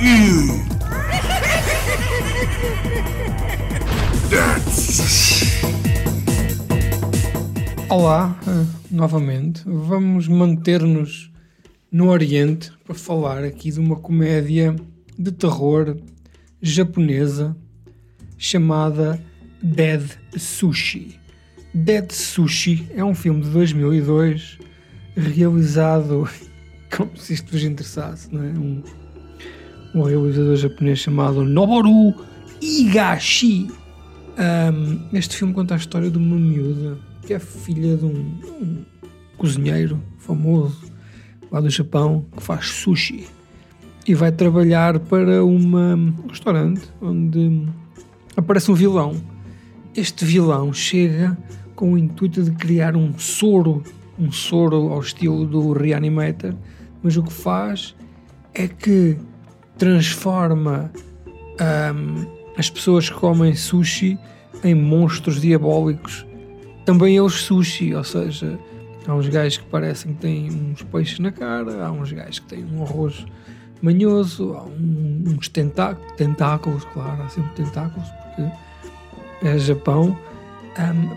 you. Olá, eh, novamente. Vamos manter-nos no Oriente para falar aqui de uma comédia de terror japonesa chamada Dead Sushi. Dead Sushi é um filme de 2002 realizado como se isto vos interessasse, não é? Um, um realizador japonês chamado Noboru Higashi. Um, este filme conta a história de uma miúda que é filha de um, um cozinheiro famoso lá do Japão que faz sushi e vai trabalhar para uma, um restaurante onde aparece um vilão. Este vilão chega com o intuito de criar um soro, um soro ao estilo do Reanimator, mas o que faz é que transforma hum, as pessoas que comem sushi em monstros diabólicos. Também eles sushi, ou seja, há uns gajos que parecem que têm uns peixes na cara, há uns gajos que têm um arroz manhoso, há um- uns tentá- tentáculos, claro, há sempre tentáculos, porque é Japão.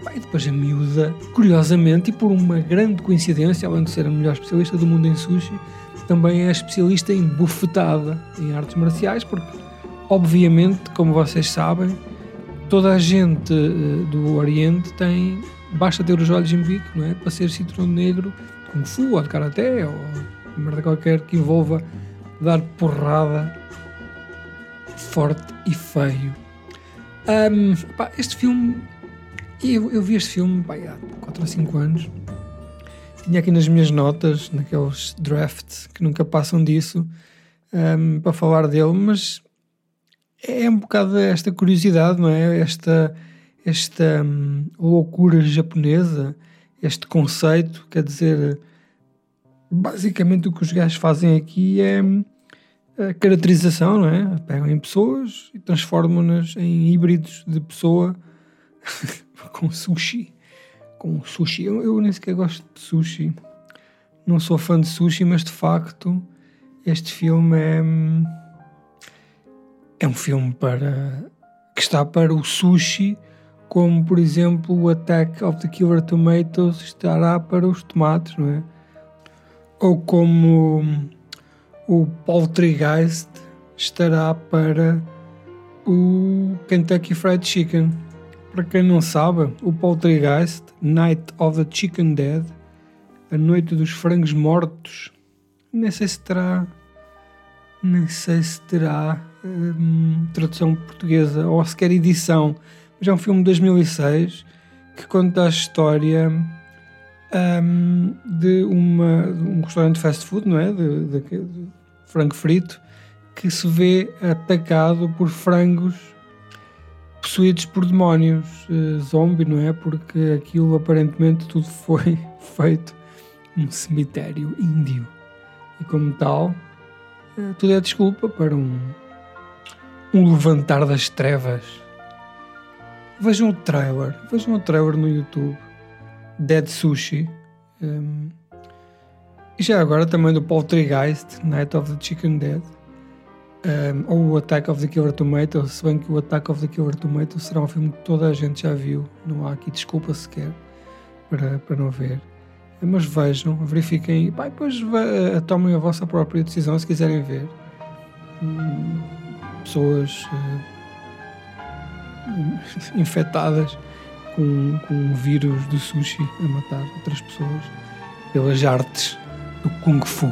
Pá, e depois a miúda, curiosamente, e por uma grande coincidência, além de ser a melhor especialista do mundo em sushi, também é especialista em bufetada, em artes marciais, porque, obviamente, como vocês sabem, toda a gente eh, do Oriente tem. Basta ter os olhos em bico, não é? Para ser cinturão negro de Kung Fu ou de Karaté ou merda qualquer que envolva dar porrada forte e feio. Ahm, pá, este filme. Eu, eu vi este filme pá, há 4 ou 5 anos. Tinha aqui nas minhas notas, naqueles drafts que nunca passam disso, ahm, para falar dele, mas é um bocado esta curiosidade, não é? Esta, esta hum, loucura japonesa, este conceito, quer dizer, basicamente o que os gajos fazem aqui é hum, a caracterização, não é? Pegam em pessoas e transformam-nas em híbridos de pessoa com sushi. Com sushi. Eu, eu nem sequer gosto de sushi. Não sou fã de sushi, mas de facto este filme é. hum, é um filme para que está para o sushi, como por exemplo o Attack of the Killer Tomatoes estará para os tomates, não é? Ou como o Poltergeist estará para o Kentucky Fried Chicken. Para quem não sabe, o Poltergeist, Night of the Chicken Dead, a noite dos frangos mortos, nem sei se terá nem sei se terá hum, tradução portuguesa ou sequer edição, mas é um filme de 2006 que conta a história hum, de, uma, de um restaurante de fast food, não é? De, de- de frango frito, que se vê atacado por frangos possuídos por demónios, eh, zombie, não é? Porque aquilo aparentemente tudo foi feito num cemitério índio. E como tal, eh, tudo é desculpa para um, um levantar das trevas. Vejam o trailer, vejam o trailer no YouTube, Dead Sushi. Hum, e já agora também do Poltergeist, Night of the Chicken Dead. Hum, ou o Attack of the Killer Tomato, se bem que o Attack of the Killer Tomato será um filme que toda a gente já viu, não há aqui desculpa sequer para, para não ver. Mas vejam, verifiquem e depois va- tomem a vossa própria decisão se quiserem ver. Hum, Pessoas eh, infectadas com, com um vírus do sushi a matar outras pessoas pelas artes do Kung Fu.